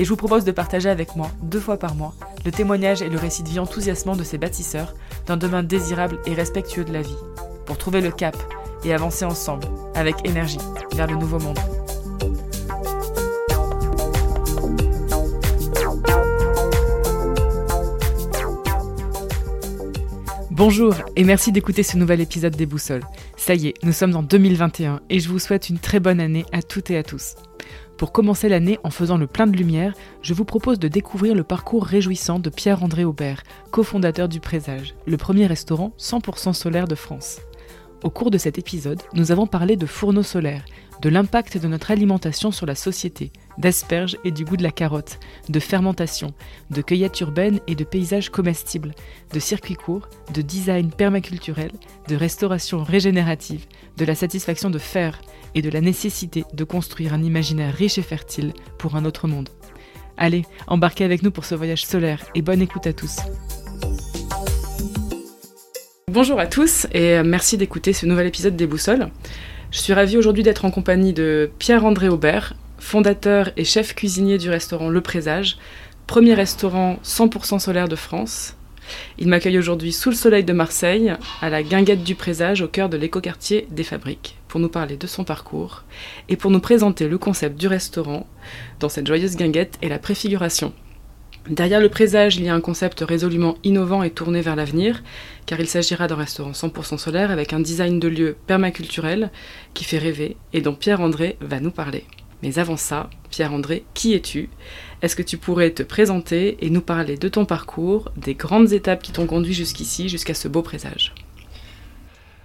et je vous propose de partager avec moi, deux fois par mois, le témoignage et le récit de vie enthousiasmant de ces bâtisseurs d'un demain désirable et respectueux de la vie, pour trouver le cap et avancer ensemble, avec énergie, vers le nouveau monde. Bonjour et merci d'écouter ce nouvel épisode des Boussoles. Ça y est, nous sommes en 2021 et je vous souhaite une très bonne année à toutes et à tous. Pour commencer l'année en faisant le plein de lumière, je vous propose de découvrir le parcours réjouissant de Pierre-André Aubert, cofondateur du Présage, le premier restaurant 100% solaire de France. Au cours de cet épisode, nous avons parlé de fourneaux solaires, de l'impact de notre alimentation sur la société, d'asperges et du goût de la carotte, de fermentation, de cueillette urbaine et de paysages comestibles, de circuits courts, de design permaculturel, de restauration régénérative, de la satisfaction de faire et de la nécessité de construire un imaginaire riche et fertile pour un autre monde. Allez, embarquez avec nous pour ce voyage solaire et bonne écoute à tous. Bonjour à tous et merci d'écouter ce nouvel épisode des Boussoles. Je suis ravie aujourd'hui d'être en compagnie de Pierre-André Aubert, fondateur et chef cuisinier du restaurant Le Présage, premier restaurant 100% solaire de France. Il m'accueille aujourd'hui sous le soleil de Marseille, à la guinguette du Présage, au cœur de l'écoquartier des Fabriques, pour nous parler de son parcours et pour nous présenter le concept du restaurant dans cette joyeuse guinguette et la préfiguration. Derrière le présage, il y a un concept résolument innovant et tourné vers l'avenir, car il s'agira d'un restaurant 100% solaire avec un design de lieu permaculturel qui fait rêver et dont Pierre-André va nous parler. Mais avant ça, Pierre-André, qui es-tu? Est-ce que tu pourrais te présenter et nous parler de ton parcours, des grandes étapes qui t'ont conduit jusqu'ici, jusqu'à ce beau présage?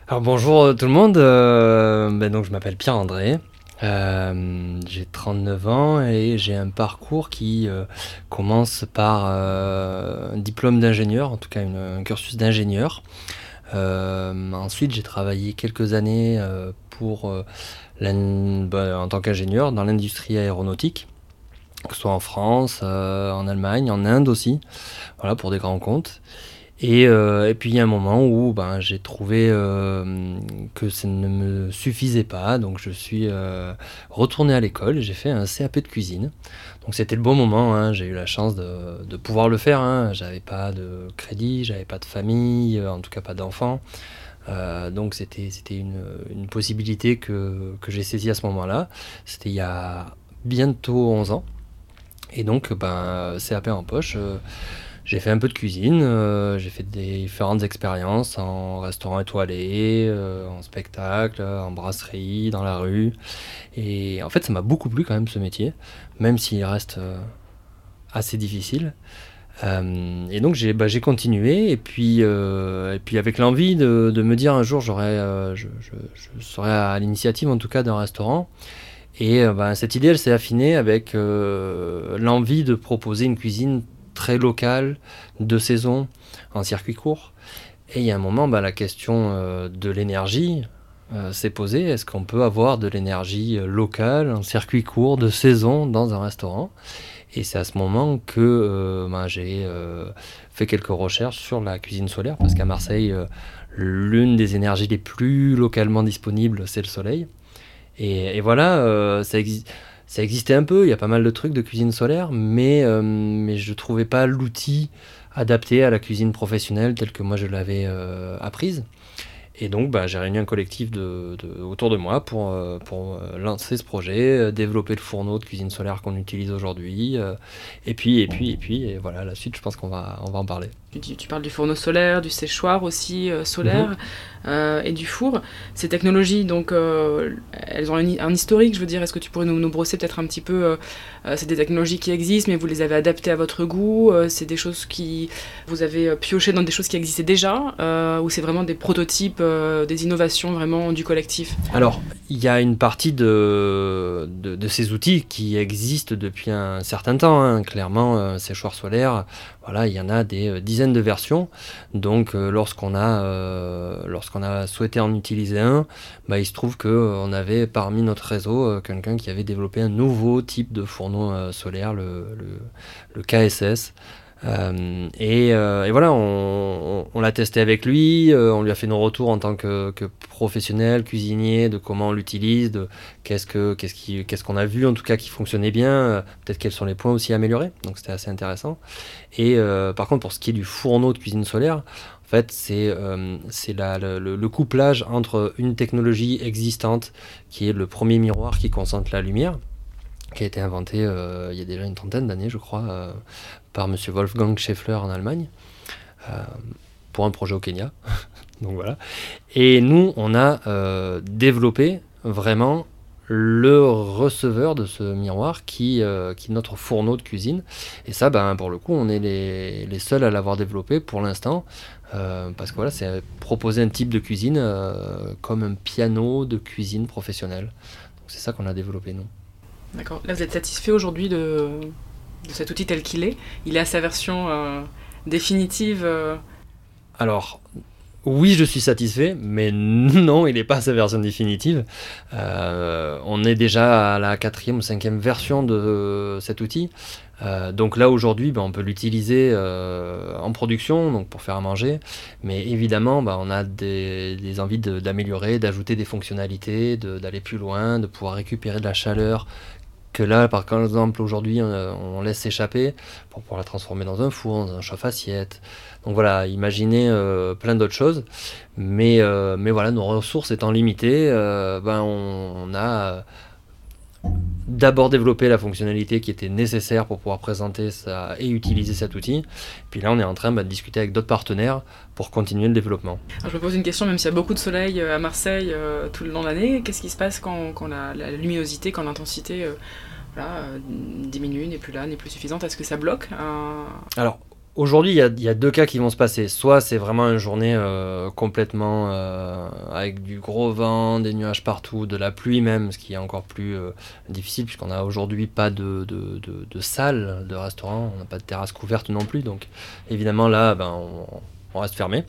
Alors bonjour tout le monde, euh, ben je m'appelle Pierre-André, euh, j'ai 39 ans et j'ai un parcours qui euh, commence par euh, un diplôme d'ingénieur, en tout cas un cursus d'ingénieur. ensuite, j'ai travaillé quelques années pour, bah, en tant qu'ingénieur dans l'industrie aéronautique, que ce soit en France, en Allemagne, en Inde aussi, voilà, pour des grands comptes. Euh, et, puis il y a un moment où ben, j'ai trouvé euh, que ça ne me suffisait pas, donc je suis euh, retourné à l'école j'ai fait un CAP de cuisine. Donc c'était le bon moment, hein. j'ai eu la chance de, pouvoir le faire. Hein. J'avais pas de crédit, j'avais pas de famille, en tout cas pas d'enfants. donc c'était une, une, possibilité que, que j'ai saisie à ce moment-là. C'était il y a bientôt 11 ans. Et donc, ben, CAP en poche j'ai fait un peu de cuisine, euh, j'ai fait différentes expériences en restaurant étoilé, euh, en spectacle, en brasserie, dans la rue. Et en fait, ça m'a beaucoup plu quand même ce métier, même s'il reste euh, assez difficile. et donc j'ai bah, continué et puis, et puis avec l'envie de, de, me dire un jour je, je, je, serai à l'initiative en tout cas d'un restaurant et bah, cette idée elle s'est affinée avec l'envie de proposer une cuisine très local, de saison, en circuit court. Et il y a un moment, bah, la question euh, de l'énergie euh, s'est posée. Est-ce qu'on peut avoir de l'énergie euh, locale, en circuit court, de saison, dans un restaurant? Et c'est à ce moment que bah, j'ai fait quelques recherches sur la cuisine solaire, parce qu'à Marseille, l'une des énergies les plus localement disponibles, c'est le soleil. Et, et voilà, ça existe ça existait un peu, il y a pas mal de trucs de cuisine solaire, mais, euh, mais je ne trouvais pas l'outil adapté à la cuisine professionnelle telle que moi je l'avais euh, apprise. Et donc, bah, j'ai réuni un collectif autour de moi pour, euh, pour lancer ce projet, développer le fourneau de cuisine solaire qu'on utilise aujourd'hui. et puis, et puis, et puis, et voilà, la suite, je pense qu'on va, on va en parler. Tu, tu, parles du fourneau solaire, du séchoir aussi solaire mhm. et du four. Ces technologies, donc, elles ont un, historique, je veux dire. Est-ce que tu pourrais nous, nous brosser peut-être un petit peu C'est des technologies qui existent, mais vous les avez adaptées à votre goût. c'est des choses qui vous avez pioché dans des choses qui existaient déjà, ou c'est vraiment des prototypes euh, des innovations vraiment du collectif? Alors, il y a une partie de, de, ces outils qui existent depuis un certain temps. Hein. Clairement, euh, séchoir solaire, voilà, il y en a des euh, de versions. Donc, lorsqu'on a, lorsqu'on a souhaité en utiliser un, bah, il se trouve qu'on avait parmi notre réseau quelqu'un qui avait développé un nouveau type de fourneau solaire, le, le KSS. Euh, euh, et, voilà, on, l'a testé avec lui, euh, on lui a fait nos retours en tant que, professionnel, cuisinier, de comment on l'utilise, de qu'est-ce qu'on a vu en tout cas qui fonctionnait bien, peut-être quels sont les points aussi améliorés, donc c'était assez intéressant. Et par contre, pour ce qui est du fourneau de cuisine solaire, en fait, c'est le, le, couplage entre une technologie existante, qui est le premier miroir qui concentre la lumière, qui a été inventé il y a déjà une trentaine d'années, je crois, par M. Wolfgang Scheffler en Allemagne, euh, pour un projet au Kenya. Donc voilà. Et nous, on a euh, développé vraiment le receveur de ce miroir qui, euh, qui est notre fourneau de cuisine. Et ça, ben, pour le coup, on est les, les seuls à l'avoir développé pour l'instant. parce que voilà, c'est proposer un type de cuisine comme un piano de cuisine professionnelle. C'est ça qu'on a développé, nous. D'accord. Là, vous êtes satisfait aujourd'hui de, de cet outil tel qu'il est Il est à sa version euh, définitive euh Alors, oui, je suis satisfait, mais non, il n'est pas sa version définitive. Euh, on est déjà à la quatrième ou cinquième version de cet outil. donc là, aujourd'hui, ben, on peut l'utiliser en production, donc pour faire à manger. Mais évidemment, ben, on a des, des envies d'améliorer, d'ajouter des fonctionnalités, d'aller plus loin, de pouvoir récupérer de la chaleur que là, par exemple, aujourd'hui, on, laisse s'échapper pour pouvoir la transformer dans un four, dans un chauffe-assiette. Donc voilà, imaginez euh, plein d'autres choses. Mais, euh, mais voilà, nos ressources étant limitées, euh, ben on, a d'abord développé la fonctionnalité qui était nécessaire pour pouvoir présenter ça et utiliser cet outil. Puis là, on est en train bah, de discuter avec d'autres partenaires pour continuer le développement. je me pose une question, même s'il y a beaucoup de soleil à Marseille tout le long de l'année, qu'est-ce qui se passe quand, quand la, luminosité, quand l'intensité euh, diminue, n'est plus là, n'est plus suffisante? Est-ce que ça bloque Alors, aujourd'hui, il y, a deux cas qui vont se passer. Soit c'est vraiment une journée euh, complètement euh, avec du gros vent, des nuages partout, de la pluie même, ce qui est encore plus difficile puisqu'on n'a aujourd'hui pas de, salle de restaurant, on n'a pas de terrasse couverte non plus. Donc évidemment là, ben, on, reste fermé.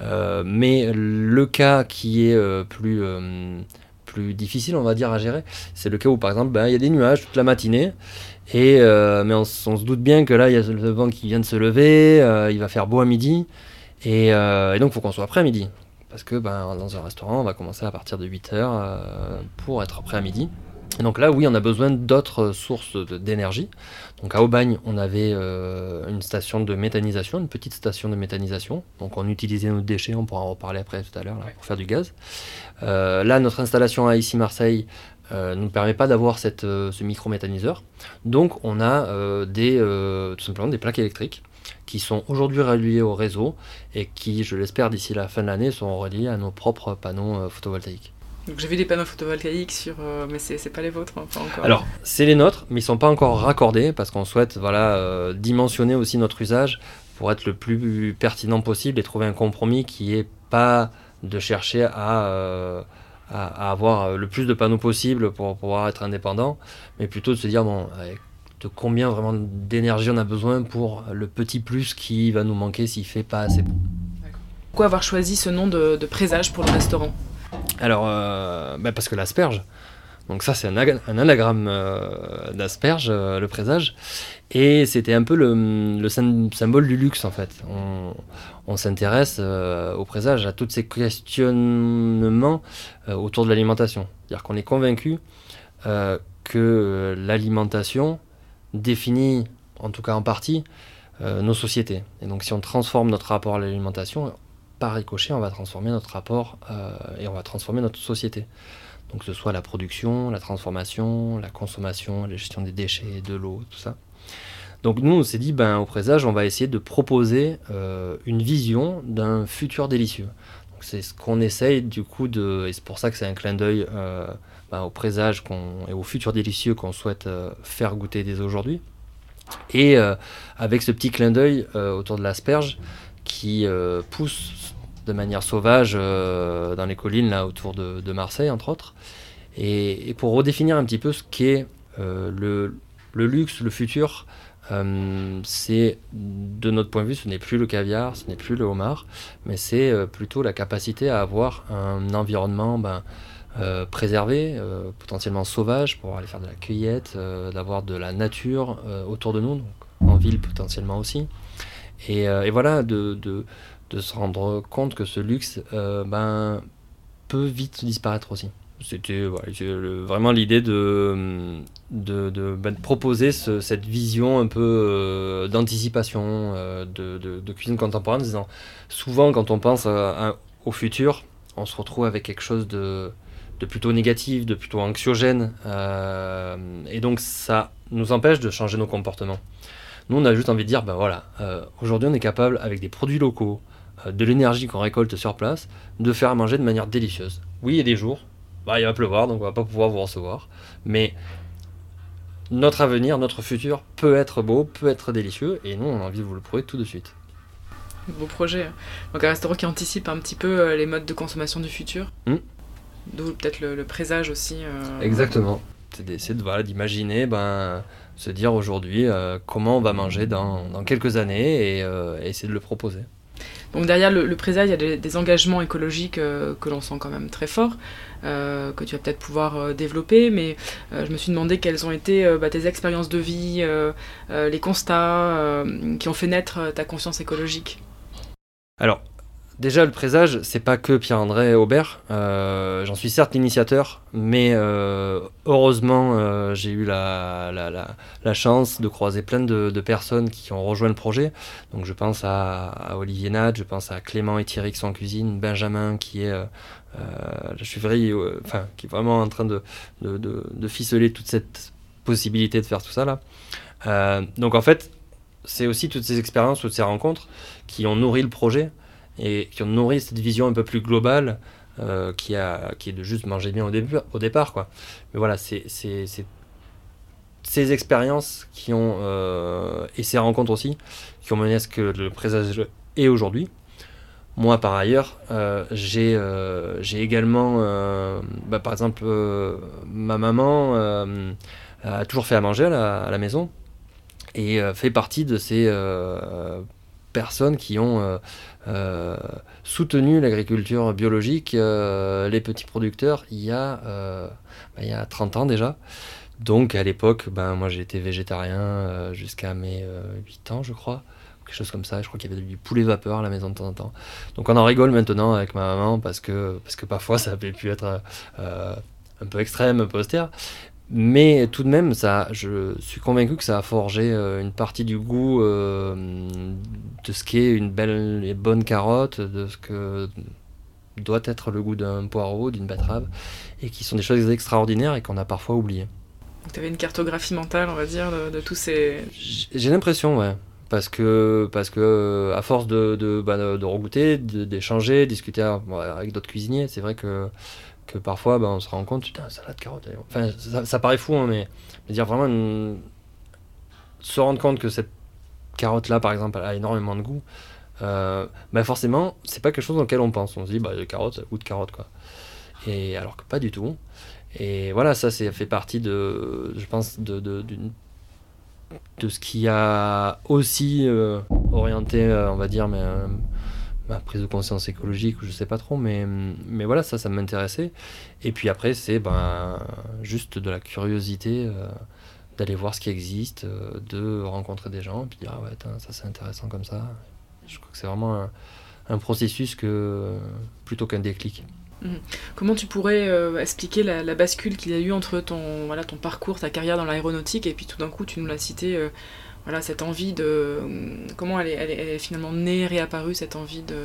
mais le cas qui est plus plus difficile, on va dire, à gérer. C'est le cas où, par exemple, ben, il y a des nuages toute la matinée, et, euh, mais on, se doute bien que là, il y a le vent qui vient de se lever, euh, il va faire beau à midi, et, euh, donc il faut qu'on soit prêt à midi. Parce que ben, dans un restaurant, on va commencer à partir de 8 heures pour être prêt à midi. Et donc là, oui, on a besoin d'autres sources d'énergie. Donc à Aubagne, on avait une station de méthanisation, une petite station de méthanisation. Donc on utilisait nos déchets, on pourra en reparler après tout à l'heure, pour faire du gaz. Là, notre installation à ici Marseille euh, ne nous permet pas d'avoir ce micro-méthaniseur. Donc on a des, tout simplement des plaques électriques qui sont aujourd'hui reliées au réseau et qui, je l'espère, d'ici la fin de l'année, seront reliées à nos propres panneaux photovoltaïques. Donc j'ai vu des panneaux photovoltaïques sur, euh, mais c'est pas les vôtres, hein, encore. Alors c'est les nôtres, mais ils sont pas encore raccordés parce qu'on souhaite voilà euh, dimensionner aussi notre usage pour être le plus pertinent possible et trouver un compromis qui est pas de chercher à, euh, à, avoir le plus de panneaux possible pour pouvoir être indépendant, mais plutôt de se dire bon de combien vraiment d'énergie on a besoin pour le petit plus qui va nous manquer s'il fait pas assez bon. Pourquoi avoir choisi ce nom de, de présage pour le restaurant? Alors, euh, bah, parce que l'asperge, donc ça c'est un, anagramme euh, d'asperge, euh, le présage, et c'était un peu le, symbole du luxe en fait. On, s'intéresse au présage, à tous ces questionnements autour de l'alimentation. C'est-à-dire qu'on est convaincu que l'alimentation définit, en tout cas en partie, nos sociétés. Et donc si on transforme notre rapport à l'alimentation, par ricochet, on va transformer notre rapport et on va transformer notre société. Donc que ce soit la production, la transformation, la consommation, la gestion des déchets, de l'eau, tout ça. Donc nous, on s'est dit, ben, au présage, on va essayer de proposer une vision d'un futur délicieux. C'est ce qu'on essaye du coup de... Et c'est pour ça que c'est un clin d'œil ben, au présage et au futur délicieux qu'on souhaite faire goûter dès aujourd'hui. Et avec ce petit clin d'œil autour de l'asperge qui pousse de manière sauvage euh, dans les collines là autour de, Marseille entre autres. Et, pour redéfinir un petit peu ce qu'est euh, le, le, luxe, le futur, euh, c'est de notre point de vue, ce n'est plus le caviar, ce n'est plus le homard, mais c'est plutôt la capacité à avoir un environnement ben, préservé, potentiellement sauvage, pour aller faire de la cueillette, d'avoir de la nature autour de nous, en ville potentiellement aussi. Et, voilà, de, se rendre compte que ce luxe euh, ben, peut vite disparaître aussi. C'était vraiment l'idée de, ben, proposer cette vision un peu euh, d'anticipation euh, de, cuisine contemporaine, disant souvent quand on pense au futur, on se retrouve avec quelque chose de, plutôt négatif, de plutôt anxiogène, et donc ça nous empêche de changer nos comportements. Nous, on a juste envie de dire, ben voilà, aujourd'hui on est capable, avec des produits locaux, euh, de l'énergie qu'on récolte sur place, de faire manger de manière délicieuse. Oui, il y a des jours, bah, il va pleuvoir, donc on va pas pouvoir vous recevoir. Mais notre avenir, notre futur peut être beau, peut être délicieux, et nous, on a envie de vous le prouver tout de suite. Beau projet. Donc un restaurant qui anticipe un petit peu euh, les modes de consommation du futur. Hmm. D'où peut-être le, présage aussi. Euh, Exactement. C'est d'essayer d'imaginer, ben, se dire aujourd'hui comment on va manger dans, quelques années et essayer de le proposer. Donc derrière le, présage, il y a des, engagements écologiques euh, que l'on sent quand même très forts, euh, que tu vas peut-être pouvoir euh, développer, mais je me suis demandé quelles ont été bah, tes expériences de vie, les constats qui ont fait naître ta conscience écologique. Alors, Déjà, le présage, c'est pas que Pierre-André Aubert. Euh, j'en suis certes l'initiateur, mais euh, heureusement, euh, j'ai eu la, chance de croiser plein de, personnes qui ont rejoint le projet. Donc, je pense à, Olivier Nad, je pense à Clément et Thierry qui sont en cuisine, Benjamin qui est, je suis enfin, qui est vraiment en train de, ficeler toute cette possibilité de faire tout ça là. donc, en fait, c'est aussi toutes ces expériences, toutes ces rencontres qui ont nourri le projet et qui ont nourri cette vision un peu plus globale euh, qui, est de juste manger bien au, début, au départ. Quoi. Mais voilà, c'est ces expériences qui ont, euh, et ces rencontres aussi, qui ont mené à ce que le présage est aujourd'hui. Moi, par ailleurs, euh, j'ai également, bah, par exemple, ma maman a toujours fait à manger à la, à la maison et fait partie de ces personnes qui ont euh, euh, soutenu l'agriculture biologique, euh, les petits producteurs, il y, a, il y a 30 ans déjà. Donc à l'époque, ben, moi été végétarien jusqu'à mes 8 ans, je crois. Quelque chose comme ça. Je crois qu'il y avait du poulet vapeur à la maison de temps en temps. Donc on en rigole maintenant avec ma maman parce que, parce que parfois ça avait pu être un peu extrême, un peu austère. Mais tout de même, ça, je suis convaincu que ça a forgé euh, une partie du goût euh, de ce qu'est une belle et bonne carotte, de ce que doit être le goût d'un poireau, d'une betterave, et qui sont des choses extraordinaires et qu'on a parfois oubliées. Donc tu avais une cartographie mentale, on va dire, de, tous ces... J'ai l'impression, ouais. Parce que, parce que à force de, de, bah, de d'échanger, discuter avec d'autres cuisiniers, c'est vrai que que parfois ben, on se rend compte, putain, salade carotte. Enfin, ça, paraît fou, hein, mais, dire vraiment se rendre compte que cette carotte là, par exemple, elle a énormément de goût. Euh, ben forcément, c'est pas quelque chose dans lequel on pense. On se dit, bah, de carotte, ça goûte carotte, quoi. Et alors que pas du tout. Et voilà, ça, c'est fait partie de, je pense, de, de, de ce qui a aussi euh, orienté, euh, on va dire, ma prise de conscience écologique je sais pas trop mais voilà ça ça m'intéressait et puis après c'est ben juste de la curiosité euh, d'aller voir ce qui existe de rencontrer des gens et puis dire ah ouais ça c'est intéressant comme ça je crois que c'est vraiment un, processus que plutôt qu'un déclic. Comment tu pourrais euh, expliquer la, bascule qu'il y a eu entre ton, voilà, ton parcours, ta carrière dans l'aéronautique, et puis tout d'un coup, tu nous l'as cité, voilà, cette envie de... Comment elle est, elle est, finalement née, réapparue, cette envie de...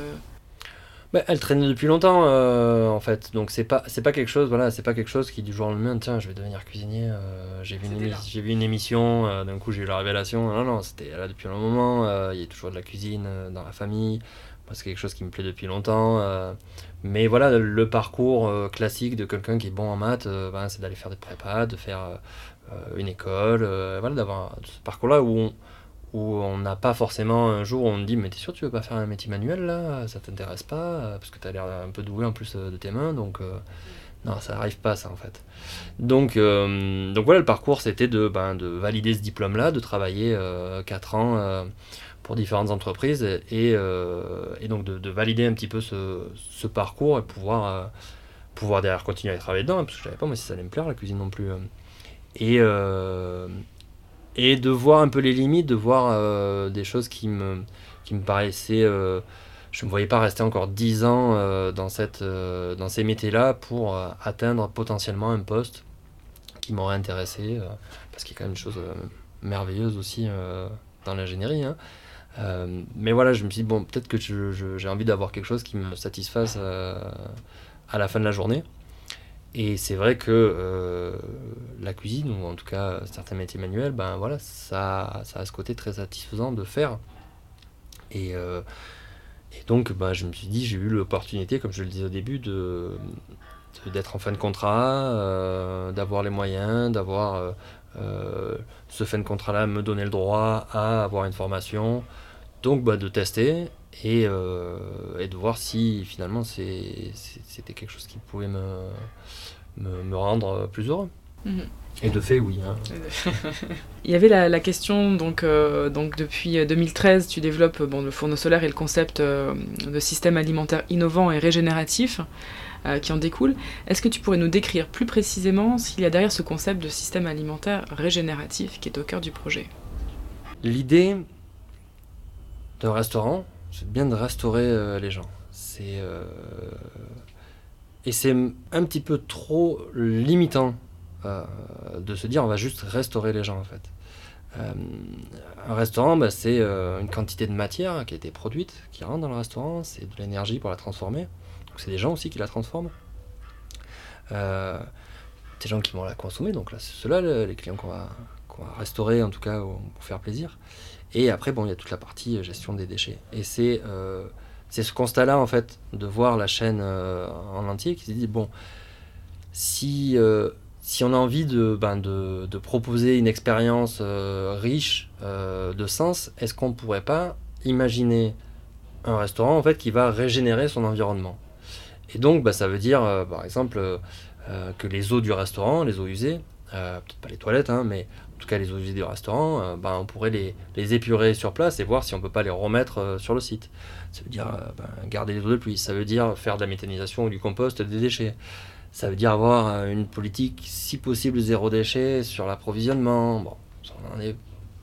bah, elle traînait depuis longtemps en fait, donc c'est pas c'est pas quelque chose voilà c'est pas quelque chose qui du jour au lendemain tiens je vais devenir cuisinier j'ai vu une j'ai vu une émission d'un coup j'ai eu la révélation. Non non c'était là depuis un moment il y a toujours de la cuisine dans la famille c'est quelque chose qui me plaît depuis longtemps mais voilà le parcours classique de quelqu'un qui est bon en maths ben, c'est d'aller faire des prépas de faire une école voilà d'avoir ce parcours là où on, où on n'a pas forcément un jour où on me dit mais t'es sûr tu veux pas faire un métier manuel là? Ça t'intéresse pas parce que t'as l'air un peu doué en plus euh, de tes mains donc euh, non ça n'arrive pas ça en fait. Donc euh, donc voilà le parcours c'était de ben, de valider ce diplôme là de travailler 4 ans pour différentes entreprises et, et donc de, valider un petit peu ce, ce parcours et pouvoir pouvoir derrière continuer à travailler dedans parce que je savais pas moi si ça allait me plaire la cuisine non plus et et de voir un peu les limites, de voir euh, des choses qui me, qui me paraissaient... Euh, je ne me voyais pas rester encore 10 ans euh, dans, cette, dans ces métiers-là pour atteindre potentiellement un poste qui m'aurait intéressé, parce qu'il y a quand même une chose merveilleuse aussi dans l'ingénierie. Hein. Mais voilà, je me suis dit, bon, peut-être que j'ai envie d'avoir quelque chose qui me satisfasse à la fin de la journée. Et c'est vrai que euh, la cuisine, ou en tout cas certains métiers manuels, ben voilà, ça, ça a ce côté très satisfaisant de faire. Et, euh, donc, ben, je me suis dit, j'ai eu l'opportunité, comme je le disais au début, de d'être en fin de contrat, euh, d'avoir les moyens, d'avoir ce fin de contrat-là me donner le droit à avoir une formation, donc ben, de tester et, et, de voir si finalement c'était quelque chose qui pouvait me, me, rendre plus heureux. Mhm. Et de fait, oui. Hein. Il y avait la, question, donc, euh, donc depuis 2013, tu développes bon, le fourneau solaire et le concept euh, de système alimentaire innovant et régénératif euh, qui en découle. Est-ce que tu pourrais nous décrire plus précisément qu'il y a derrière ce concept de système alimentaire régénératif qui est au cœur du projet? L'idée d'un restaurant, c'est bien de restaurer les gens. C'est et c'est un petit peu trop limitant euh, de se dire on va juste restaurer les gens en fait. Euh, un restaurant, bah, c'est euh, une quantité de matière qui a été produite, qui rentre dans le restaurant, c'est de l'énergie pour la transformer. Donc c'est des gens aussi qui la transforment. des gens qui vont la consommer, donc là c'est ceux-là les clients qu'on va, va, restaurer en tout cas pour faire plaisir. Et après, bon, il y a toute la partie gestion des déchets. Et c'est c'est ce constat-là, en fait, de voir la chaîne euh, en entier qui se dit, bon, si, euh, si on a envie de, ben, de, de proposer une expérience euh, riche de sens, est-ce qu'on ne pourrait pas imaginer un restaurant, en fait, qui va régénérer son environnement? Et donc, ben, ça veut dire, par exemple, que les eaux du restaurant, les eaux usées, peut-être pas les toilettes, hein, mais en tout cas les eaux usées du restaurant, ben, on pourrait les, les, épurer sur place et voir si on peut pas les remettre sur le site. Ça veut dire euh, ben, garder les eaux de pluie, ça veut dire faire de la méthanisation ou du compost des déchets. Ça veut dire avoir euh, une politique, si possible, zéro déchet sur l'approvisionnement. Bon,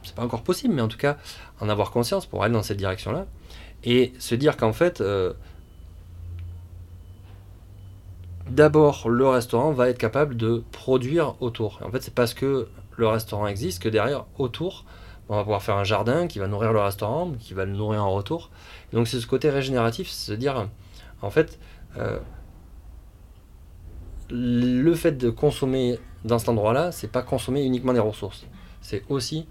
c'est pas encore possible, mais en tout cas, en avoir conscience pour aller dans cette direction-là. Et se dire qu'en fait, euh, d'abord, le restaurant va être capable de produire autour. en fait, c'est parce que le restaurant existe que derrière, autour, on va pouvoir faire un jardin qui va nourrir le restaurant, qui va le nourrir en retour. donc c'est ce côté régénératif, c'est se dire, en fait, euh, le fait de consommer dans cet endroit-là, c'est pas consommer uniquement des ressources, c'est aussi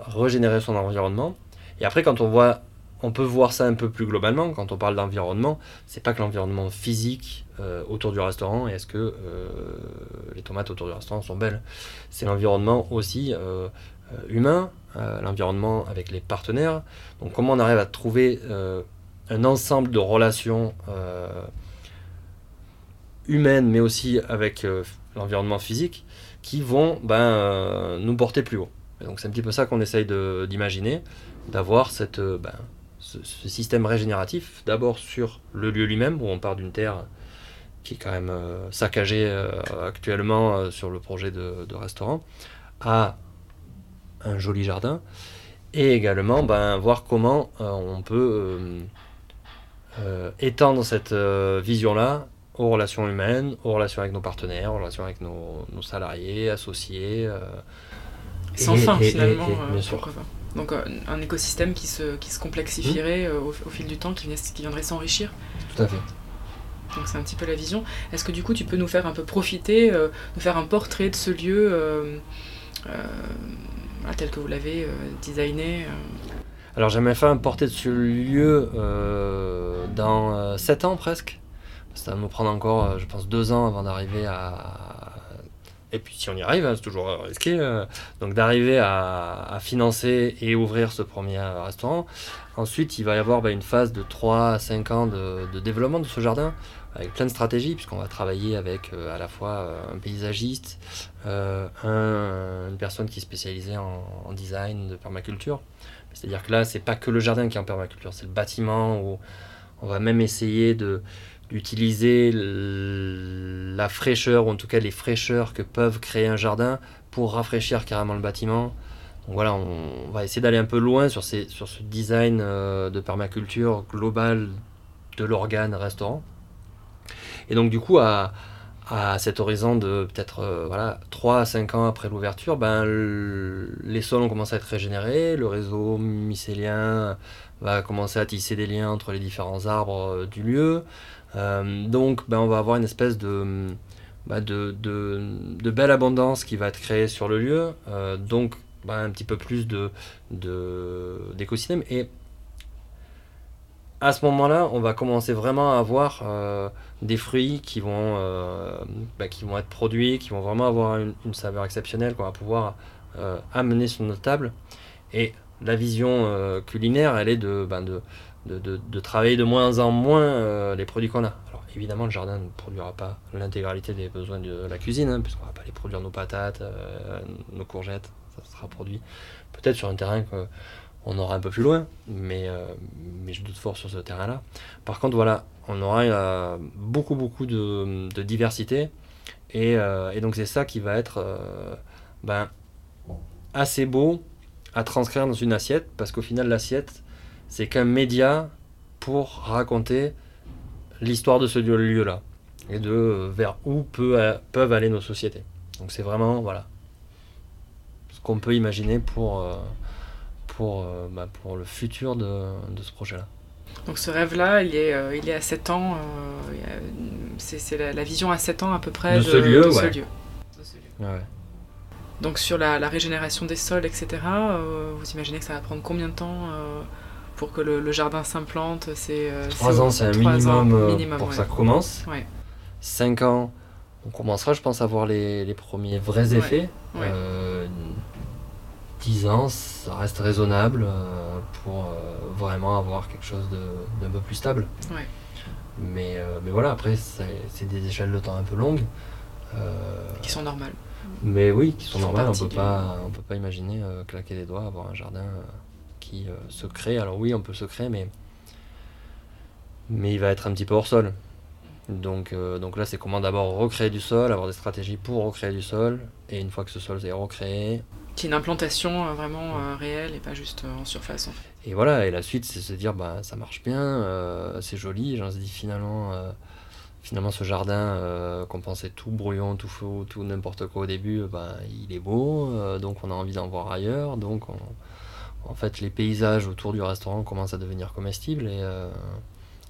régénérer son environnement. Et après, quand on voit, on peut voir ça un peu plus globalement. Quand on parle d'environnement, c'est pas que l'environnement physique euh, autour du restaurant. Et est-ce que euh, les tomates autour du restaurant sont belles C'est l'environnement aussi humain, euh, l'environnement avec les partenaires. Donc comment on arrive à trouver un ensemble de relations humaines, mais aussi avec l'environnement physique, qui vont ben, nous porter plus haut. c'est un petit peu ça qu'on essaye d'imaginer, d'avoir cette, ben, ce, système régénératif, d'abord sur le lieu lui-même, où on part d'une terre qui est quand même saccagée actuellement sur le projet de, de restaurant, à un joli jardin. Et également ben, voir comment euh, on peut euh, euh, étendre cette vision-là aux relations humaines, aux relations avec nos partenaires, aux relations avec nos, salariés, associés. Sans fin finalement. bien sûr. Donc un écosystème qui se, qui se complexifierait au, fil du temps, qui, qui viendrait s'enrichir. Tout à fait. Donc c'est un petit peu la vision. Est-ce que du coup tu peux nous faire un peu profiter, nous faire un portrait de ce lieu tel que vous l'avez designé alors j'aimerais faire un portrait de ce lieu euh, dans 7 euh, ans presque. Ça va nous prendre encore, euh, je pense, 2 ans avant d'arriver à... Et puis si on y arrive, hein, c'est toujours risqué. donc d'arriver à, financer et ouvrir ce premier restaurant. Ensuite, il va y avoir bah, une phase de 3 à 5 ans de, développement de ce jardin avec plein de stratégies, puisqu'on va travailler avec à la fois un paysagiste, une personne qui est spécialisée en design de permaculture, c'est-à-dire que là, c'est pas que le jardin qui est en permaculture, c'est le bâtiment où on va même essayer de d'utiliser la fraîcheur, ou en tout cas les fraîcheurs que peuvent créer un jardin pour rafraîchir carrément le bâtiment. Donc voilà, on, va essayer d'aller un peu loin sur, ces, sur ce design euh, de permaculture global de l'organe restaurant. Et donc du coup, à, à cet horizon de peut-être euh, voilà, 3 à 5 ans après l'ouverture, ben, les sols ont commencé à être régénérés, le réseau mycélien va commencer à tisser des liens entre les différents arbres euh, du lieu. Euh, donc ben, on va avoir une espèce de, ben, de, belle abondance qui va être créée sur le lieu, donc ben, un petit peu plus d'écosystème. Et à ce moment-là, on va commencer vraiment à avoir euh, des fruits qui vont, euh, être produits, qui vont vraiment avoir une, saveur exceptionnelle qu'on va pouvoir euh, amener sur notre table. Et la vision culinaire, elle est de, de, de, travailler de moins en moins les produits qu'on a. Alors évidemment, le jardin ne produira pas l'intégralité des besoins de la cuisine, hein, puisqu'on ne va pas les produire nos patates, nos courgettes, ça sera produit peut-être sur un terrain que on aura un peu plus loin, mais, euh, mais je doute fort sur ce terrain-là. Par contre, voilà, on aura euh, beaucoup, beaucoup de, diversité, euh, et, donc c'est ça qui va être ben, assez beau à transcrire dans une assiette, parce qu'au final, l'assiette, c'est qu'un média pour raconter l'histoire de ce lieu-là, et de vers où peuvent aller nos sociétés. Donc c'est vraiment, voilà, ce qu'on peut imaginer pour pour, euh, bah, pour le futur de, de ce projet-là. Donc ce rêve-là, il, est, euh, il est à 7 ans, euh, c'est la, vision à 7 ans à peu près de, ce lieu. Donc sur la, la, régénération des sols, etc., vous imaginez que ça va prendre combien de temps pour que le, jardin s'implante c'est, 3 ans, c'est un minimum, pour que ça commence. 5 ans, on commencera, je pense, à voir les, les premiers vrais effets. 10 ans, ça reste raisonnable euh, pour euh, vraiment avoir quelque chose d'un peu plus stable. Mais, euh, mais voilà, après, c'est des échelles de temps un peu longues. qui sont normales. Mais oui, qui sont normales. On peut pas, on peut pas imaginer claquer des doigts, avoir un jardin qui se crée. Alors oui, on peut se créer, mais, mais il va être un petit peu hors sol. Donc, donc là, c'est comment d'abord recréer du sol, avoir des stratégies pour recréer du sol. Et une fois que ce sol est recréé, qui est une implantation euh, vraiment euh, réelle et pas juste euh, en surface. Et voilà, et la suite, c'est se dire, bah, ça marche bien, c'est joli, j'en se dis finalement, finalement ce jardin qu'on pensait tout brouillon, tout faux, tout n'importe quoi au début, bah, il est beau, donc on a envie d'en voir ailleurs, donc en fait les paysages autour du restaurant commencent à devenir comestibles et,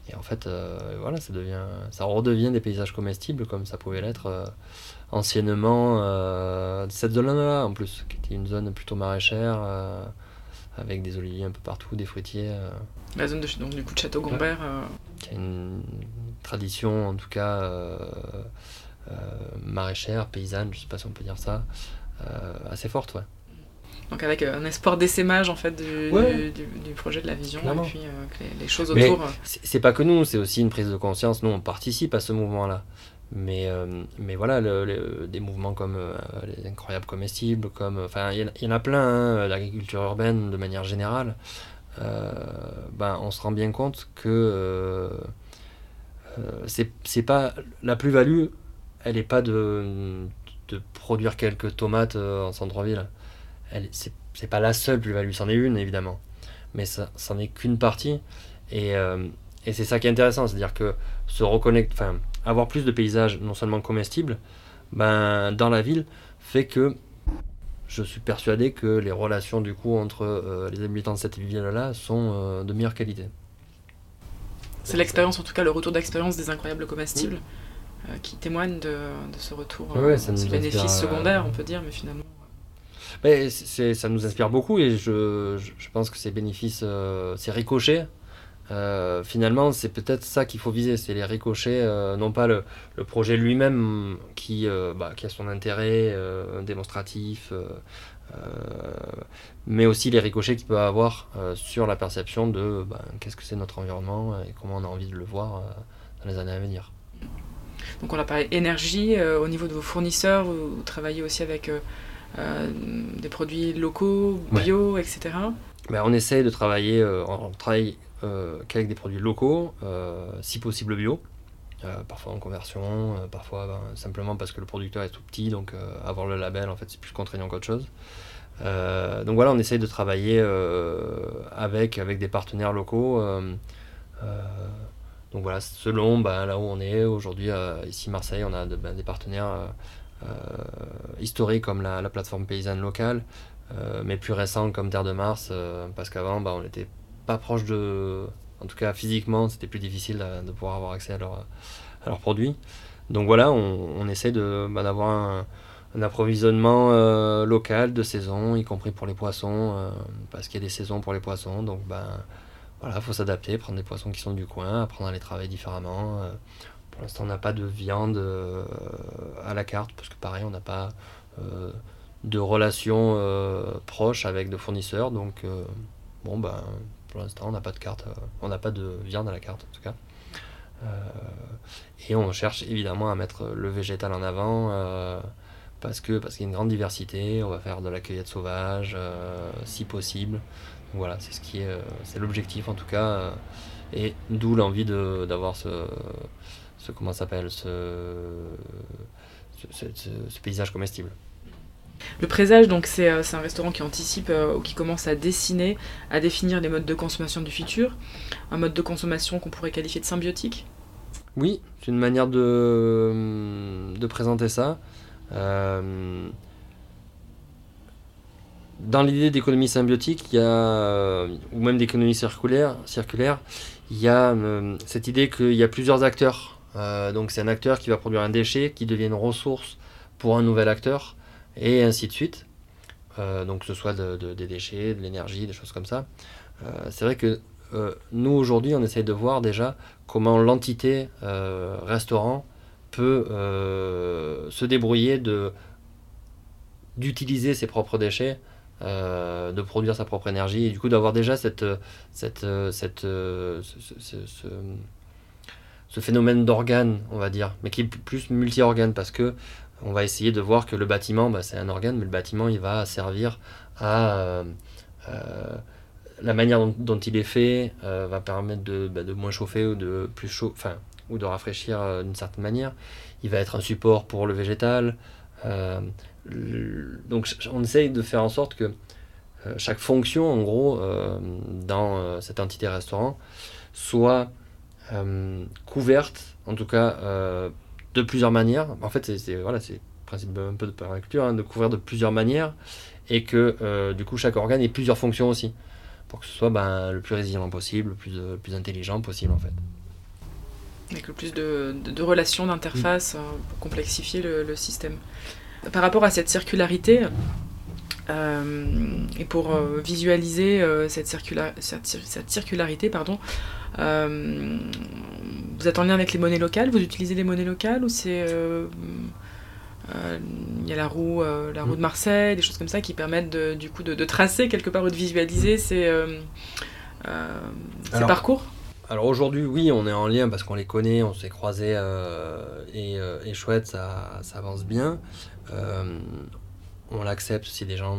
et en fait voilà, ça, devient, ça redevient des paysages comestibles comme ça pouvait l'être anciennement euh, cette zone-là en plus, qui était une zone plutôt maraîchère, euh, avec des oliviers un peu partout, des fruitiers. Euh. La zone de, donc, du coup de Château Gombert. Qui a une tradition en tout cas maraîchère, paysanne, je sais pas si on peut dire ça, assez forte, ouais. Donc avec un espoir d'essaimage en fait du, du, projet de la vision et puis les, choses autour. C'est pas que nous, c'est aussi une prise de conscience. Nous, on participe à ce mouvement-là. Mais, euh, mais voilà, des mouvements comme euh, les incroyables comestibles, comme, enfin, il y, en a plein, hein, l'agriculture urbaine de manière générale. Euh, ben, on se rend bien compte que c'est pas la plus-value, elle n'est pas de, de, produire quelques tomates en centre-ville. C'est pas la seule plus-value, c'en est une évidemment, mais ça c'en est qu'une partie. Et, et c'est ça qui est intéressant, c'est-à-dire que se reconnecter, enfin, avoir plus de paysages non seulement comestibles, ben, dans la ville, fait que je suis persuadé que les relations du coup entre les habitants de cette ville-là sont de meilleure qualité. C'est l'expérience, en tout cas le retour d'expérience des incroyables comestibles qui témoigne de, ce retour, ouais, ces bénéfices secondaires, on peut dire, mais finalement. Mais ça nous inspire beaucoup et je, je pense que ces bénéfices, ces ricochets, euh, finalement, c'est peut-être ça qu'il faut viser, c'est les ricochets, euh, non pas le, le projet lui-même qui, euh, bah, qui, a son intérêt démonstratif, mais aussi les ricochets qu'il peut avoir sur la perception de bah, qu'est-ce que c'est notre environnement et comment on a envie de le voir dans les années à venir. Donc on a parlé énergie, au niveau de vos fournisseurs, vous, travaillez aussi avec des produits locaux, bio, etc. Ben, on essaie de travailler, on travaille euh, qu'avec des produits locaux, euh, si possible bio. Euh, parfois en conversion, parfois ben, simplement parce que le producteur est tout petit, donc avoir le label en fait c'est plus contraignant qu'autre chose. donc voilà, on essaye de travailler avec, avec des partenaires locaux. donc voilà, selon ben, là où on est aujourd'hui, ici Marseille, on a ben, des partenaires historiques comme la, la, plateforme paysanne locale, mais plus récents comme Terre de Mars, parce qu'avant on était pas proche de. En tout cas, physiquement, c'était plus difficile de, pouvoir avoir accès à, leur, leurs produits. Donc voilà, on, on essaie bah, d'avoir un, approvisionnement euh, local de saison, y compris pour les poissons, euh, parce qu'il y a des saisons pour les poissons. Donc ben voilà, faut s'adapter, prendre des poissons qui sont du coin, apprendre à les travailler différemment. Euh, pour l'instant, on n'a pas de viande à la carte, parce que pareil, on n'a pas de relation proche avec de fournisseurs. Donc bon ben pour l'instant, on n'a pas de carte, euh, on n'a pas de viande à la carte en tout cas. Euh, et on cherche évidemment à mettre le végétal en avant euh, parce que parce qu'il y a une grande diversité. On va faire de la cueillette sauvage si possible. voilà, c'est ce qui est, c'est l'objectif en tout cas, et d'où l'envie d'avoir ce, ce comment s'appelle ce, ce paysage comestible. Le présage, donc, c'est euh, un restaurant qui anticipe euh, ou qui commence à dessiner, à définir les modes de consommation du futur. Un mode de consommation qu'on pourrait qualifier de symbiotique Oui, c'est une manière de, de présenter ça. Euh, dans l'idée d'économie symbiotique, il y a, ou même d'économie circulaire, circulaire, il y a cette idée qu'il y a plusieurs acteurs. Donc c'est un acteur qui va produire un déchet qui devient une ressource pour un nouvel acteur et ainsi de suite. Euh, donc que ce soit des déchets, de l'énergie, des choses comme ça. Euh, c'est vrai que euh, nous aujourd'hui on essaye de voir déjà comment l'entité restaurant peut se débrouiller de d'utiliser ses propres déchets, de produire sa propre énergie et du coup d'avoir déjà cette, cette, cette, ce, ce, phénomène d'organe, on va dire, mais qui est plus multi-organe parce que on va essayer de voir que le bâtiment, bah, c'est un organe, mais le bâtiment, il va servir à... Euh, euh, la manière dont, il est fait euh, va permettre bah, de, moins chauffer ou de plus chaud, enfin, ou de rafraîchir d'une certaine manière. Il va être un support pour le végétal. donc on essaye de faire en sorte que chaque fonction, en gros, dans cette entité restaurant, soit couverte, en tout cas de plusieurs manières. En fait, c'est voilà, c'est principe un peu de permaculture, hein, de couvrir de plusieurs manières et que euh, du coup chaque organe ait plusieurs fonctions aussi pour que ce soit ben, le plus résilient possible, le plus, euh, plus intelligent possible en fait. Avec le plus de, de, relations, d'interfaces euh, pour complexifier le, système. Par rapport à cette circularité, et pour visualiser cette, cette, cette, circularité, pardon, vous êtes en lien avec les monnaies locales? Vous utilisez des monnaies locales ou c'est euh, euh, il y a la roue, euh, la roue de Marseille, des choses comme ça qui permettent de, du coup de, tracer quelque part ou de visualiser ces, ces parcours? alors aujourd'hui, oui, on est en lien parce qu'on les connaît, on s'est croisés et, et, chouette, ça, ça avance bien. On l'accepte si des gens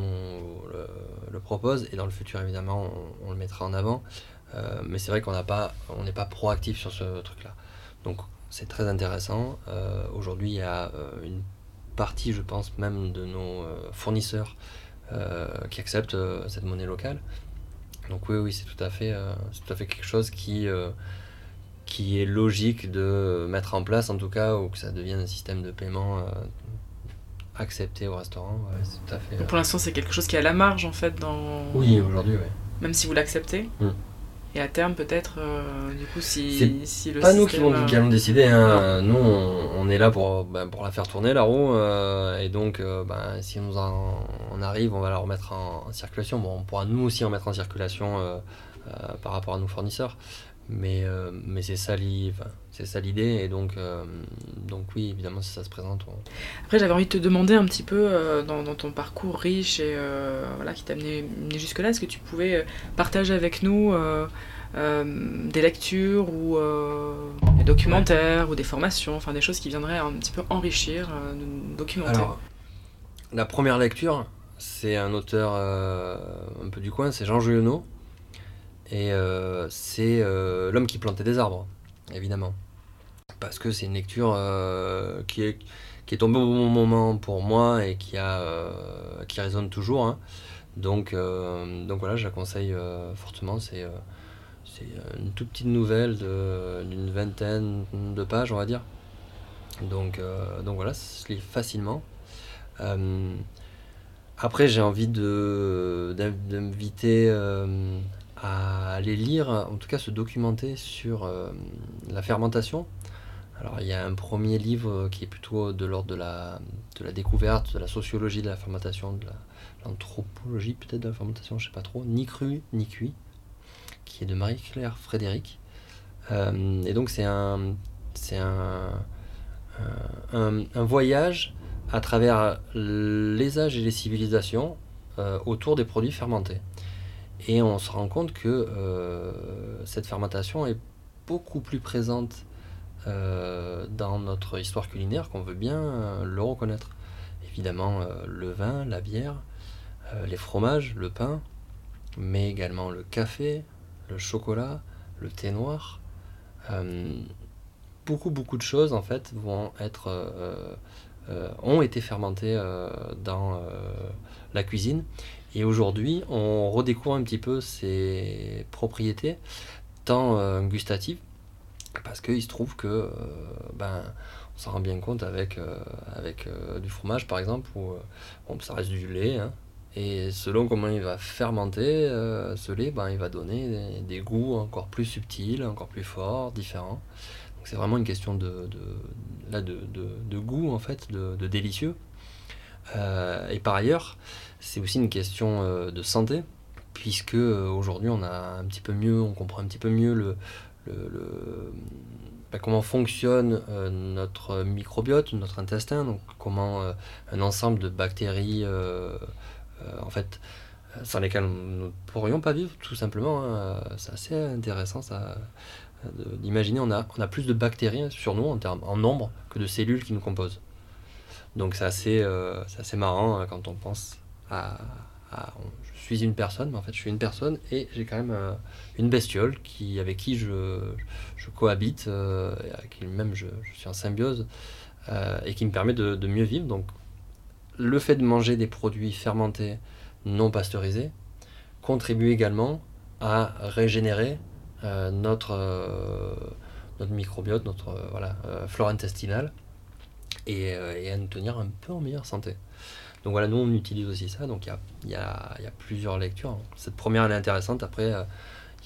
le, proposent et dans le futur, évidemment, on, le mettra en avant. Euh, mais c'est vrai qu'on n'a pas, on n'est pas proactif sur ce truc-là. Donc c'est très intéressant. Euh, aujourd'hui, il y a euh, une partie, je pense même, de nos fournisseurs qui acceptent cette monnaie locale. Donc oui, oui, c'est tout à fait, tout à fait quelque chose qui est logique de mettre en place, en tout cas, ou que ça devienne un système de paiement accepté au restaurant. Ouais, c'est tout à fait. Donc, pour l'instant, c'est quelque chose qui est à la marge en fait dans. Oui, aujourd'hui, oui. Même si vous l'acceptez. Mm. Et à terme, peut-être, euh, du coup, si, C'est si le Pas nous qui, vont, euh, qui allons décider. Hein. Nous, on, on est là pour, ben, pour la faire tourner, la roue. euh, et donc, euh, ben, si on, nous en, on arrive, on va la remettre en, en circulation. Bon, on pourra nous aussi en mettre en circulation euh, euh, par rapport à nos fournisseurs. Mais, euh, mais c'est ça l'idée. Et donc, euh, donc, oui, évidemment, si ça se présente, on, Après, j'avais envie de te demander un petit peu euh, dans, dans ton parcours riche et voilà, qui t'a amené, amené jusque-là, est-ce que tu pouvais partager avec nous des lectures ou des documentaires ou des formations, enfin des choses qui viendraient un petit peu enrichir, documenter? Alors, la première lecture, c'est un auteur un peu du coin, c'est Jean Giono. Et euh, c'est euh, L'homme qui plantait des arbres, évidemment. Parce que c'est une lecture euh, qui, est, qui est tombée au bon moment pour moi et qui, a, qui résonne toujours. hein. Donc, donc voilà, je la conseille fortement. C'est une toute petite nouvelle d'une vingtaine de pages, on va dire. Donc, donc voilà, ça se facilement. Après, j'ai envie d'inviter à aller lire, en tout cas se documenter sur euh, la fermentation. Alors, il y a un premier livre qui est plutôt de l'ordre de la, de la découverte, de la sociologie de la fermentation, de la- l'anthropologie peut-être de la fermentation, je sais pas trop, ni cru ni cuit, qui est de Marie-Claire Frédéric. Euh, et donc, c'est un, c'est un, un voyage à travers les âges et les civilisations euh, autour des produits fermentés. Et on se rend compte que euh, cette fermentation est beaucoup plus présente euh, dans notre histoire culinaire qu'on veut bien euh, le reconnaître. Évidemment, le vin, la bière, les fromages, le pain, mais également le café, le chocolat, le thé noir. Beaucoup, beaucoup de choses en fait vont être, ont été fermentées dans la cuisine. Et aujourd'hui, on redécouvre un petit peu ses propriétés, tant euh, gustatives, parce qu'il se trouve que euh, ben, on s'en rend bien compte avec, euh, avec du fromage par exemple, où bon, ça reste du lait. hein, et selon comment il va fermenter, ce lait, ben, il va donner des, goûts encore plus subtils, encore plus forts, différents. Donc c'est vraiment une question de, de, de, de, goût, en fait, de, délicieux. Et par ailleurs, c'est aussi une question euh, de santé, puisque euh, aujourd'hui on a un petit peu mieux, on comprend un petit peu mieux le, le, bah, comment fonctionne euh, notre microbiote, notre intestin, donc comment un ensemble de bactéries, en fait, sans lesquelles nous ne pourrions pas vivre, tout simplement. hein. C'est assez intéressant ça, d'imaginer, on a, on a plus de bactéries sur nous en, termes, en nombre que de cellules qui nous composent. Donc c'est assez, assez marrant euh, quand on pense je suis une personne, mais en fait je suis une personne et j'ai quand même euh, une bestiole qui, avec qui je, cohabite, euh, avec qui même je, suis en symbiose euh, et qui me permet de, mieux vivre. Donc le fait de manger des produits fermentés non pasteurisés contribue également à régénérer euh, notre, euh, microbiote, notre euh, euh, flore intestinale euh, et à nous tenir un peu en meilleure santé. Donc voilà, nous on utilise aussi ça, donc il y a, il y, a, il y a plusieurs lectures. Cette première elle est intéressante, après euh,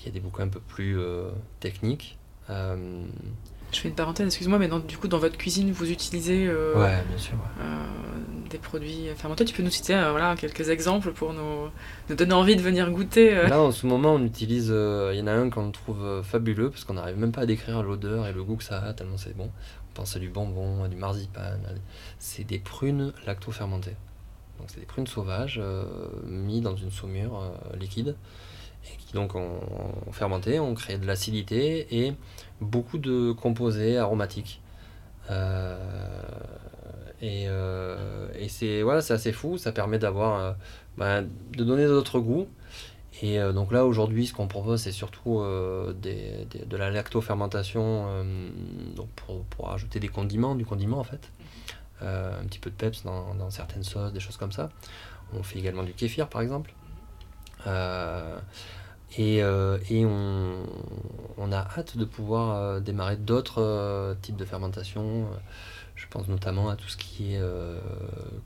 il y a des bouquins un peu plus euh, techniques. Euh, Je fais une parenthèse, excuse-moi, mais dans- du coup, dans votre cuisine, vous utilisez euh, ouais, bien sûr. ouais. euh, des produits fermentés. Tu peux nous citer euh, voilà, quelques exemples pour nous, nous donner envie de venir goûter. Là en ce moment on utilise, il y en a un qu'on trouve fabuleux parce qu'on n'arrive même pas à décrire l'odeur et le goût que ça a tellement c'est bon. On pense à du bonbon, à du marzipan, à c'est des prunes lacto-fermentées. Donc c'est des prunes sauvages euh, mis dans une saumure euh, liquide et qui donc ont, fermenté, ont créé de l'acidité et beaucoup de composés aromatiques. Euh, et et c'est voilà, c'est assez fou, ça permet d'avoir ben, de donner d'autres goûts. Et donc là aujourd'hui ce qu'on propose c'est surtout de la lactofermentation donc pour, pour ajouter des condiments, du condiment en fait. Euh, un petit peu de peps dans, certaines sauces, des choses comme ça. On fait également du kéfir par exemple. Euh, et euh, on, a hâte de pouvoir démarrer d'autres types de fermentation. Je pense notamment à tout ce qui est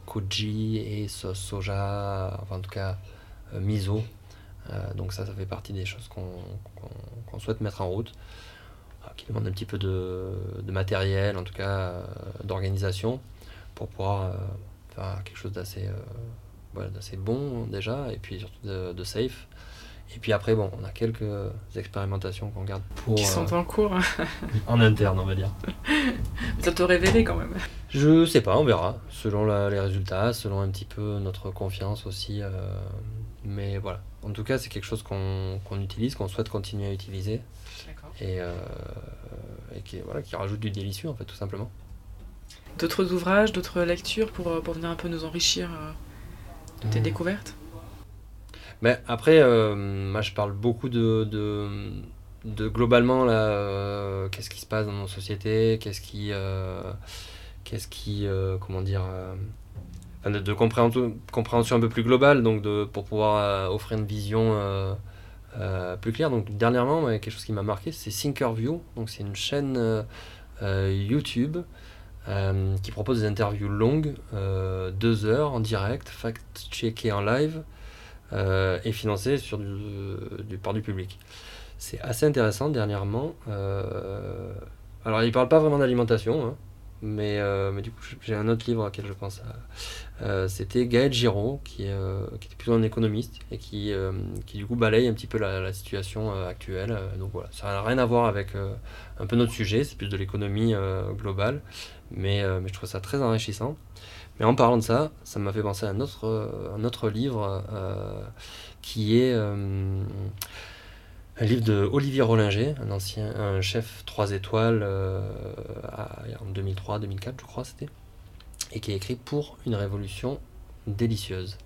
koji et sauce soja, enfin en tout cas miso. donc ça, ça fait partie des choses qu'on souhaite mettre en route, qui demandent un petit peu de, de matériel, en tout cas d'organisation, pour pouvoir faire quelque chose d'assez voilà, c'est bon déjà, et puis surtout de, safe. Et puis après, bon, on a quelques expérimentations qu'on garde pour. Qui sont euh, en cours. en interne, on va dire. Ça te révélé quand même. Je sais pas, on verra, selon les résultats, selon un petit peu notre confiance aussi. Euh, mais voilà. En tout cas, c'est quelque chose qu'on utilise, qu'on souhaite continuer à utiliser. Et, euh, et qui, voilà, qui rajoute du délicieux, en fait, tout simplement. D'autres ouvrages, d'autres lectures pour, pour venir un peu nous enrichir de tes découvertes? Mais après, euh, moi je parle beaucoup de, de, globalement là, euh, qu'est-ce qui se passe dans nos sociétés, qu'est-ce qui, euh, qu'est-ce qui, comment dire, de, compréhension, compréhension un peu plus globale, donc de, pour pouvoir offrir une vision plus claire. Donc dernièrement, quelque chose qui m'a marqué, c'est Thinkerview, donc c'est une chaîne YouTube euh, qui propose des interviews longues, euh, deux heures en direct, fact-checkées en live euh, et financées par du public. C'est assez intéressant dernièrement. alors, il ne parle pas vraiment d'alimentation, hein, mais, mais du coup, j'ai un autre livre auquel je pense. C'était Gaël Giraud, qui, qui était plutôt un économiste et qui, qui du coup balaye un petit peu la situation actuelle. donc voilà, ça n'a rien à voir avec un peu notre sujet, c'est plus de l'économie globale. Euh, mais, je trouve ça très enrichissant. Mais en parlant de ça, ça m'a fait penser à un autre, euh, un autre livre euh, qui est un livre de Olivier Rollinger, un ancien un chef 3 étoiles en 2003-2004, je crois, c'était, et qui est écrit pour une révolution délicieuse,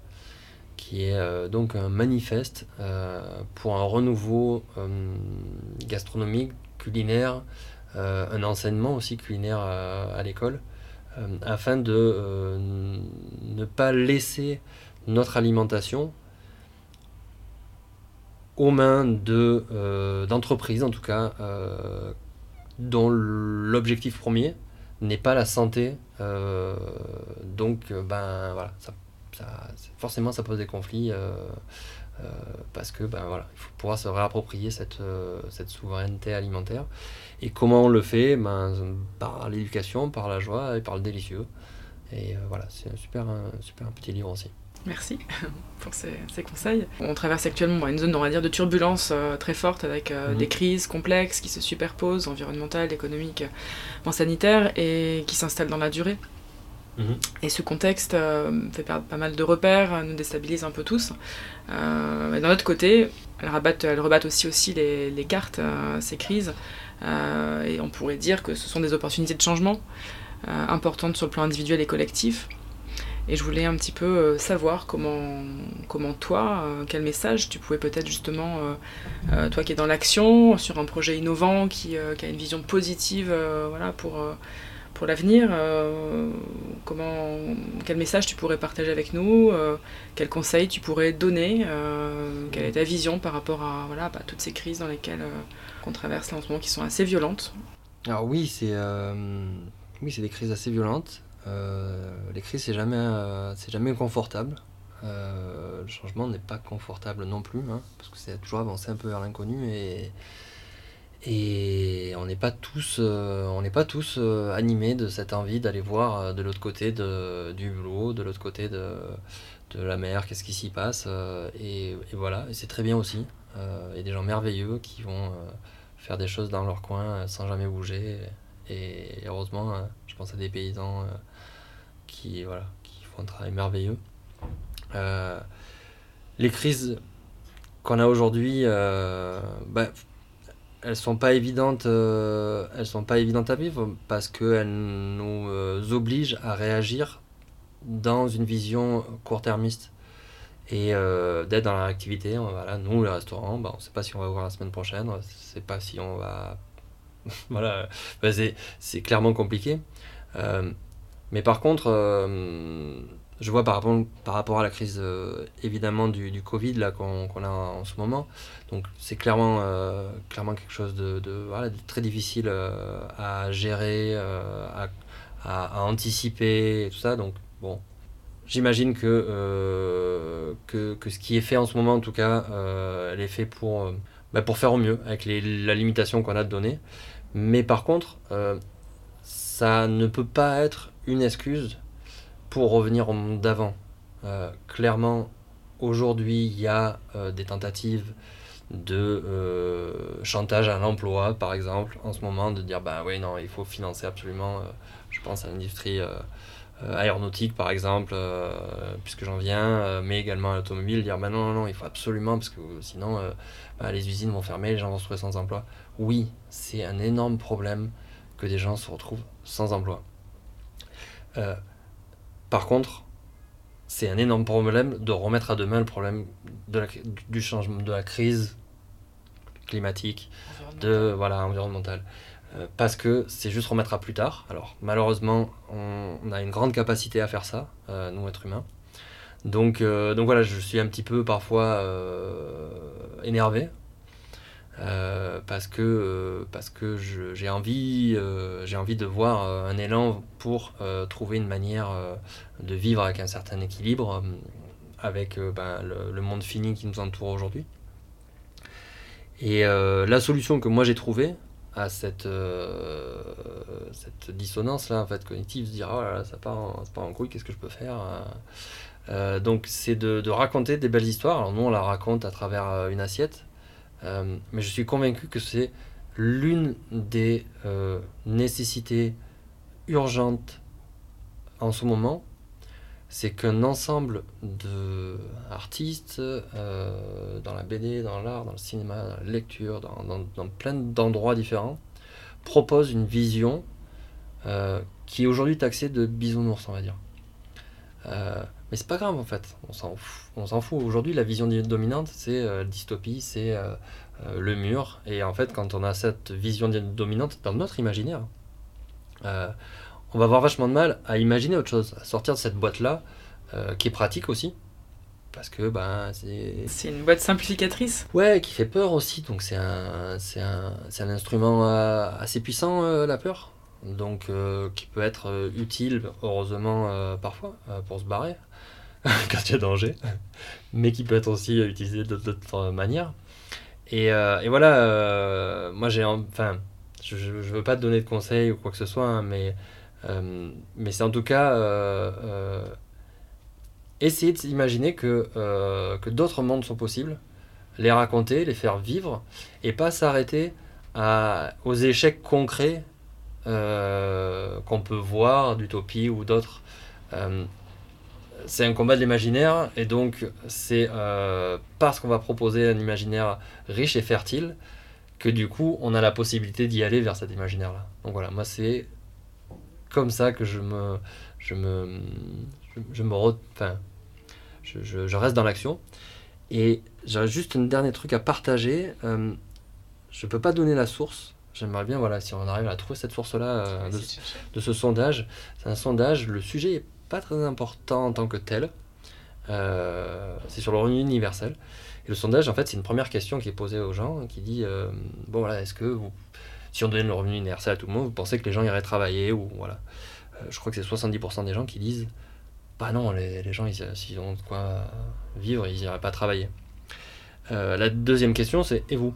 qui est donc un manifeste pour un renouveau gastronomique, culinaire, un enseignement aussi culinaire à, l'école, euh, afin de euh, ne pas laisser notre alimentation aux mains d'entreprises, en tout cas, dont l'objectif premier n'est pas la santé. donc, ben voilà, forcément, ça pose des conflits. Parce que ben voilà, il faut pouvoir se réapproprier cette, cette souveraineté alimentaire. Et comment on le fait? Ben, Par l'éducation, par la joie et par le délicieux. Et euh, voilà, c'est un super, super petit livre aussi. Merci pour ces, conseils. On traverse actuellement une zone, on va dire, de turbulence euh, très forte avec euh, mhm. des crises complexes qui se superposent, environnementales, économiques, en sanitaires, et qui s'installent dans la durée. Mhm. Et ce contexte fait perdre pas mal de repères, nous déstabilise un peu tous. mais d'un autre côté, elle rebatte, elle rebatte aussi, aussi les, cartes, ces crises, euh, et on pourrait dire que ce sont des opportunités de changement euh, importantes sur le plan individuel et collectif. Et je voulais un petit peu euh, savoir comment, comment toi, quel message tu pouvais peut-être justement, toi qui es dans l'action, sur un projet innovant, qui, qui a une vision positive voilà, pour, pour l'avenir, comment, quel message tu pourrais partager avec nous, quels conseils tu pourrais donner, quelle est ta vision par rapport à voilà, bah, toutes ces crises dans lesquelles qu'on traverse là en ce moment qui sont assez violentes. Alors oui, c'est euh, oui, des crises assez violentes. Euh, les crises, c'est jamais, euh, jamais confortable. le changement n'est pas confortable non plus, hein, parce que c'est toujours avancer un peu vers l'inconnu et, et on n'est pas tous, on n'est pas tous animés de cette envie d'aller voir de l'autre côté de, du boulot, de l'autre côté de, de la mer, qu'est-ce qui s'y passe. Et, voilà, c'est très bien aussi. Il y a des gens merveilleux qui vont faire des choses dans leur coin euh, sans jamais bouger. Et heureusement, euh, je pense à des paysans euh, qui, voilà, qui font un travail merveilleux. les crises qu'on a aujourd'hui, bah, elles sont pas évidentes, elles sont pas évidentes à vivre parce qu'elles nous obligent à réagir dans une vision court-termiste et euh, d'être dans la réactivité. Voilà, nous, le restaurant, bah, on ne sait pas si on va ouvrir la semaine prochaine, on ne sait pas si on va. voilà, bah, c'est clairement compliqué. Euh, mais par contre, euh, je vois par rapport, par rapport à la crise évidemment du, du Covid qu'on a en, ce moment, donc c'est clairement, clairement quelque chose de, de, voilà, très difficile à gérer, à, à, anticiper et tout ça. Donc, bon, j'imagine que, que, que, ce qui est fait en ce moment, en tout cas, elle est fait pour, bah, pour faire au mieux avec les, la limitation qu'on a de données. Mais par contre, ça ne peut pas être une excuse pour revenir au monde d'avant. clairement, aujourd'hui, il y a des tentatives de euh, chantage à l'emploi, par exemple, en ce moment, de dire bah oui, non, il faut financer absolument, euh, je pense à l'industrie euh, aéronautique, par exemple, puisque j'en viens, mais également à l'automobile, dire bah non, non, non, il faut absolument, parce que sinon bah, les usines vont fermer, les gens vont se retrouver sans emploi. Oui, c'est un énorme problème que des gens se retrouvent sans emploi. Par contre, c'est un énorme problème de remettre à demain le problème de la, du changement, de la crise climatique, de voilà environnementale. Euh, parce que c'est juste remettre à plus tard. Alors malheureusement, on, a une grande capacité à faire ça, euh, nous êtres humains. Donc, euh, donc voilà, je suis un petit peu parfois énervé euh, parce que, euh, parce que j'ai envie, euh, j'ai envie de voir un élan pour trouver une manière de vivre avec un certain équilibre avec ben, le, monde fini qui nous entoure aujourd'hui. Et la solution que moi j'ai trouvée à cette, cette dissonance-là en fait, cognitive, se dire oh ça part en, ça part en couille, qu'est-ce que je peux faire donc c'est de, de, raconter des belles histoires. Alors nous on la raconte à travers une assiette, euh, mais je suis convaincu que c'est l'une des euh, nécessités urgentes en ce moment, c'est qu'un ensemble d'artistes euh, dans la BD, dans l'art, dans le cinéma, dans la lecture, dans, plein d'endroits différents, propose une vision qui est aujourd'hui taxée de bisounours, on va dire. Mais c'est pas grave en fait, on s'en fout. On s'en fout. Aujourd'hui, la vision dominante, c'est euh, dystopie, c'est euh, euh, le mur. Et en fait, quand on a cette vision dominante dans notre imaginaire, on va avoir vachement de mal à imaginer autre chose, à sortir de cette boîte-là, qui est pratique aussi. Parce que ben, c'est. C'est une boîte simplificatrice Ouais, qui fait peur aussi. Donc c'est un, c'est un, un, instrument assez puissant, la peur donc qui peut être utile heureusement parfois pour se barrer quand il y a danger, mais qui peut être aussi utilisé d'autres manières. Et, euh, voilà, euh, moi j'ai. Enfin, je ne veux pas te donner de conseils ou quoi que ce soit, hein, mais, euh, mais c'est en tout cas essayer d'imaginer que, que d'autres mondes sont possibles, les raconter, les faire vivre, et pas s'arrêter aux échecs concrets qu'on peut voir d'utopie ou d'autres c'est un combat de l'imaginaire, et donc c'est euh, parce qu'on va proposer un imaginaire riche et fertile que du coup on a la possibilité d'y aller vers cet imaginaire-là. Donc voilà, moi c'est comme ça que je me, je me, je, me enfin, je, je, reste dans l'action. Et j'ai juste un dernier truc à partager. Euh, je peux pas donner la source. J'aimerais bien, voilà, si on arrive à trouver cette source-là euh, de, de, ce sondage. C'est un sondage, le sujet est pas très important en tant que tel. Euh, c'est sur le revenu universel. Et le sondage, en fait, c'est une première question qui est posée aux gens qui dit euh, bon voilà, est-ce que vous, si on donnait le revenu universel à tout le monde, vous pensez que les gens iraient travailler ou voilà. Euh, je crois que c'est 70% des gens qui disent bah non, les, les gens, s'ils ont de quoi vivre, ils n'iraient pas travailler. la deuxième question, c'est et vous?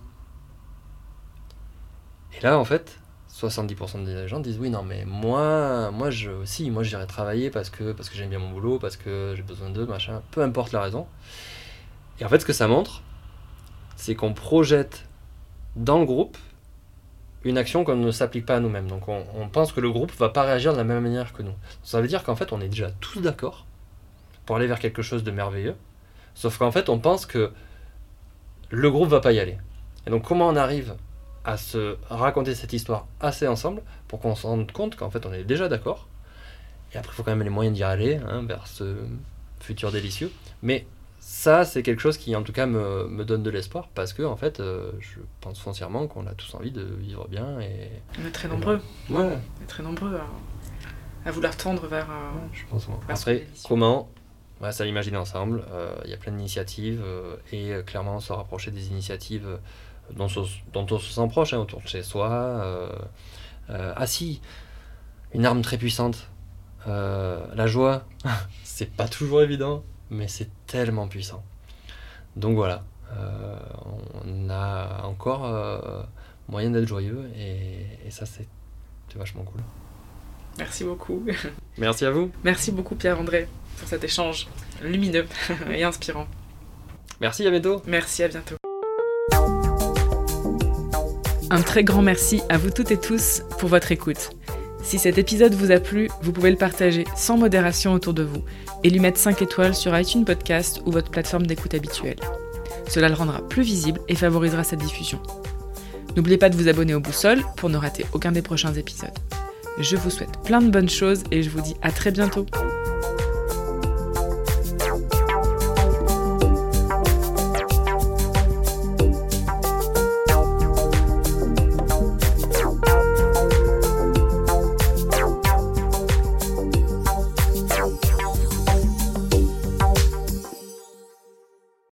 Et là, en fait, 70% des gens disent oui non mais moi moi je aussi moi j'irai travailler parce que parce que j'aime bien mon boulot parce que j'ai besoin d'eux machin peu importe la raison. Et en fait ce que ça montre c'est qu'on projette dans le groupe une action qu'on ne s'applique pas à nous-mêmes. Donc on, on, pense que le groupe va pas réagir de la même manière que nous. Ça veut dire qu'en fait on est déjà tous d'accord pour aller vers quelque chose de merveilleux. Sauf qu'en fait on pense que le groupe va pas y aller. Et donc comment on arrive à se raconter cette histoire assez ensemble pour qu'on se rende compte qu'en fait on est déjà d'accord. Et après, il faut quand même les moyens d'y aller hein, vers ce futur délicieux. Mais ça, c'est quelque chose qui en tout cas me, me donne de l'espoir parce que en fait, euh, je pense foncièrement qu'on a tous envie de vivre bien. Et, on est très nombreux. Ouais. On est très nombreux à, à vouloir tendre vers. Euh, je pense. Après, comment? Ouais, Ça l'imaginer ensemble. Euh, il y a plein d'initiatives et clairement se rapprocher des initiatives dont, on se sent proche, hein, autour de chez soi. Euh, euh, ah si, une arme très puissante. la joie, c'est pas toujours évident, mais c'est tellement puissant. Donc voilà, on a encore moyen d'être joyeux et, ça c'est vachement cool. Merci beaucoup. Merci à vous. Merci beaucoup Pierre-André pour cet échange lumineux et inspirant. Merci, à bientôt. Merci, à bientôt. Un très grand merci à vous toutes et tous pour votre écoute. Si cet épisode vous a plu, vous pouvez le partager sans modération autour de vous et lui mettre 5 étoiles sur iTunes Podcast ou votre plateforme d'écoute habituelle. Cela le rendra plus visible et favorisera sa diffusion. N'oubliez pas de vous abonner au Boussole pour ne rater aucun des prochains épisodes. Je vous souhaite plein de bonnes choses et je vous dis à très bientôt.